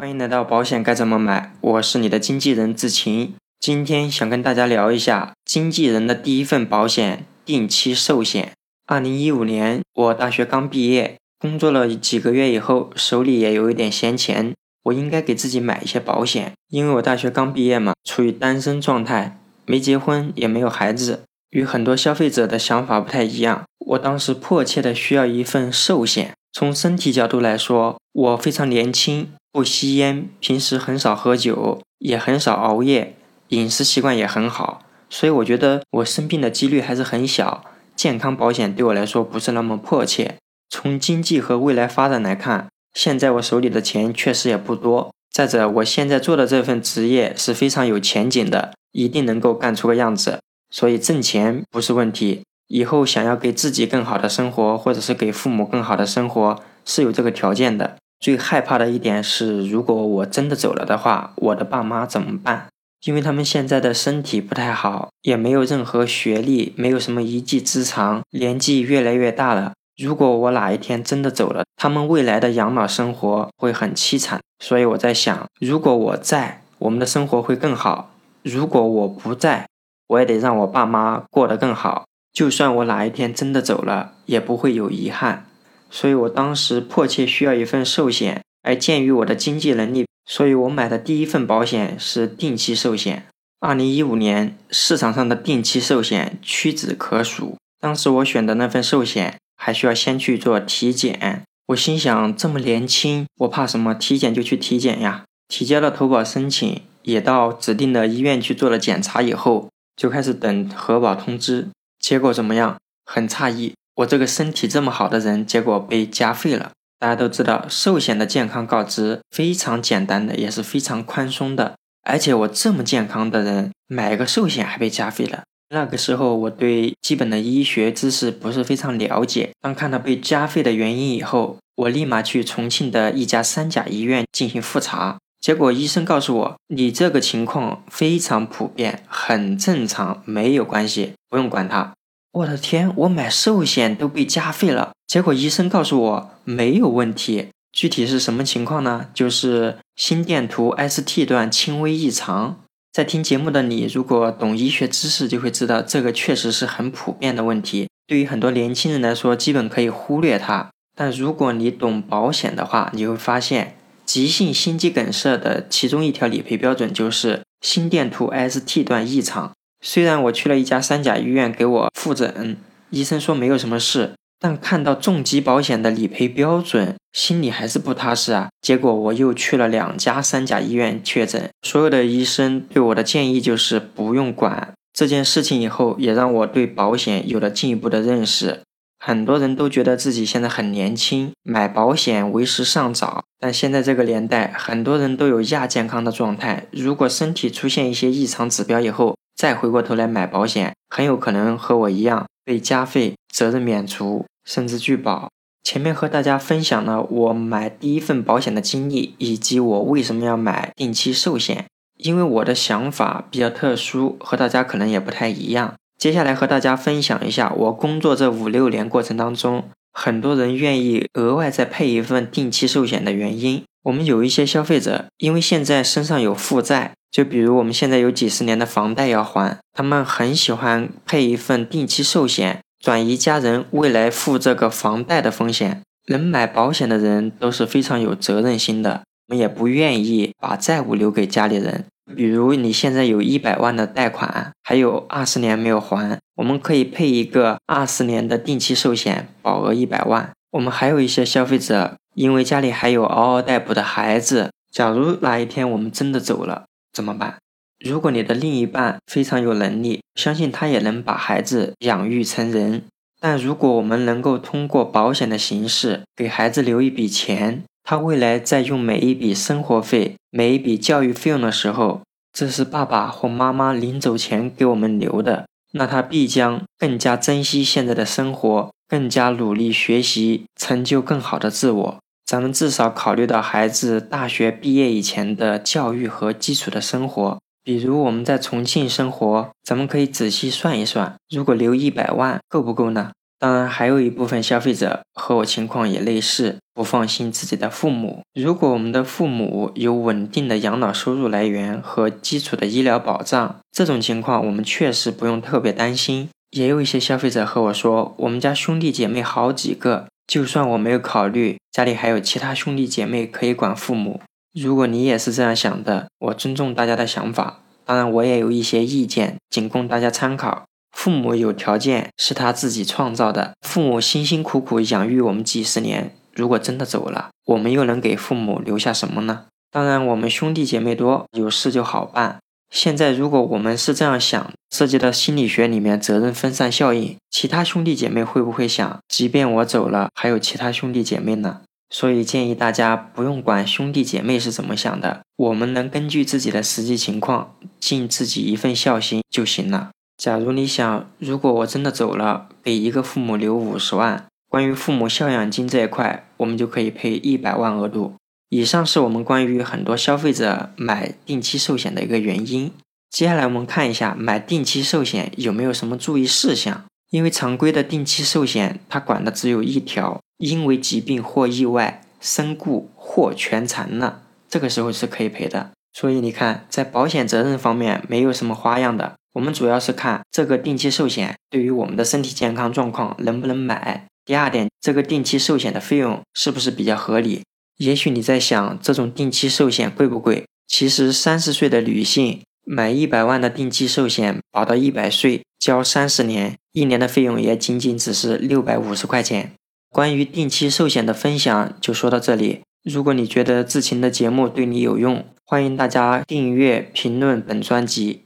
欢迎来到保险该怎么买，我是你的经纪人志晴。今天想跟大家聊一下经纪人的第一份保险——定期寿险。二零一五年，我大学刚毕业，工作了几个月以后，手里也有一点闲钱，我应该给自己买一些保险。因为我大学刚毕业嘛，处于单身状态，没结婚，也没有孩子，与很多消费者的想法不太一样。我当时迫切的需要一份寿险。从身体角度来说，我非常年轻。不吸烟，平时很少喝酒，也很少熬夜，饮食习惯也很好，所以我觉得我生病的几率还是很小。健康保险对我来说不是那么迫切。从经济和未来发展来看，现在我手里的钱确实也不多。再者，我现在做的这份职业是非常有前景的，一定能够干出个样子，所以挣钱不是问题。以后想要给自己更好的生活，或者是给父母更好的生活，是有这个条件的。最害怕的一点是，如果我真的走了的话，我的爸妈怎么办？因为他们现在的身体不太好，也没有任何学历，没有什么一技之长，年纪越来越大了。如果我哪一天真的走了，他们未来的养老生活会很凄惨。所以我在想，如果我在，我们的生活会更好；如果我不在，我也得让我爸妈过得更好。就算我哪一天真的走了，也不会有遗憾。所以我当时迫切需要一份寿险，而鉴于我的经济能力，所以我买的第一份保险是定期寿险。二零一五年市场上的定期寿险屈指可数，当时我选的那份寿险还需要先去做体检。我心想，这么年轻，我怕什么？体检就去体检呀！提交了投保申请，也到指定的医院去做了检查以后，就开始等核保通知。结果怎么样？很诧异。我这个身体这么好的人，结果被加费了。大家都知道，寿险的健康告知非常简单的，也是非常宽松的。而且我这么健康的人，买个寿险还被加费了。那个时候我对基本的医学知识不是非常了解。当看到被加费的原因以后，我立马去重庆的一家三甲医院进行复查。结果医生告诉我，你这个情况非常普遍，很正常，没有关系，不用管它。我的天，我买寿险都被加费了，结果医生告诉我没有问题。具体是什么情况呢？就是心电图 ST 段轻微异常。在听节目的你，如果懂医学知识，就会知道这个确实是很普遍的问题。对于很多年轻人来说，基本可以忽略它。但如果你懂保险的话，你会发现，急性心肌梗塞的其中一条理赔标准就是心电图 ST 段异常。虽然我去了一家三甲医院给我复诊，医生说没有什么事，但看到重疾保险的理赔标准，心里还是不踏实啊。结果我又去了两家三甲医院确诊，所有的医生对我的建议就是不用管这件事情。以后也让我对保险有了进一步的认识。很多人都觉得自己现在很年轻，买保险为时尚早，但现在这个年代，很多人都有亚健康的状态。如果身体出现一些异常指标以后，再回过头来买保险，很有可能和我一样被加费、责任免除，甚至拒保。前面和大家分享了我买第一份保险的经历，以及我为什么要买定期寿险。因为我的想法比较特殊，和大家可能也不太一样。接下来和大家分享一下我工作这五六年过程当中，很多人愿意额外再配一份定期寿险的原因。我们有一些消费者，因为现在身上有负债。就比如我们现在有几十年的房贷要还，他们很喜欢配一份定期寿险，转移家人未来付这个房贷的风险。能买保险的人都是非常有责任心的，我们也不愿意把债务留给家里人。比如你现在有一百万的贷款，还有二十年没有还，我们可以配一个二十年的定期寿险，保额一百万。我们还有一些消费者，因为家里还有嗷嗷待哺的孩子，假如哪一天我们真的走了。怎么办？如果你的另一半非常有能力，相信他也能把孩子养育成人。但如果我们能够通过保险的形式给孩子留一笔钱，他未来在用每一笔生活费、每一笔教育费用的时候，这是爸爸或妈妈临走前给我们留的，那他必将更加珍惜现在的生活，更加努力学习，成就更好的自我。咱们至少考虑到孩子大学毕业以前的教育和基础的生活，比如我们在重庆生活，咱们可以仔细算一算，如果留一百万够不够呢？当然，还有一部分消费者和我情况也类似，不放心自己的父母。如果我们的父母有稳定的养老收入来源和基础的医疗保障，这种情况我们确实不用特别担心。也有一些消费者和我说，我们家兄弟姐妹好几个，就算我没有考虑，家里还有其他兄弟姐妹可以管父母。如果你也是这样想的，我尊重大家的想法，当然我也有一些意见，仅供大家参考。父母有条件是他自己创造的，父母辛辛苦苦养育我们几十年，如果真的走了，我们又能给父母留下什么呢？当然，我们兄弟姐妹多，有事就好办。现在如果我们是这样想，涉及到心理学里面责任分散效应，其他兄弟姐妹会不会想，即便我走了，还有其他兄弟姐妹呢？所以建议大家不用管兄弟姐妹是怎么想的，我们能根据自己的实际情况，尽自己一份孝心就行了。假如你想，如果我真的走了，给一个父母留五十万，关于父母孝养金这一块，我们就可以配一百万额度。以上是我们关于很多消费者买定期寿险的一个原因。接下来我们看一下买定期寿险有没有什么注意事项。因为常规的定期寿险，它管的只有一条，因为疾病或意外身故或全残了，这个时候是可以赔的。所以你看，在保险责任方面没有什么花样的。我们主要是看这个定期寿险对于我们的身体健康状况能不能买。第二点，这个定期寿险的费用是不是比较合理？也许你在想，这种定期寿险贵不贵？其实三十岁的女性买一百万的定期寿险，保到一百岁，交三十年，一年的费用也仅仅只是六百五十块钱。关于定期寿险的分享就说到这里。如果你觉得志勤的节目对你有用，欢迎大家订阅、评论本专辑。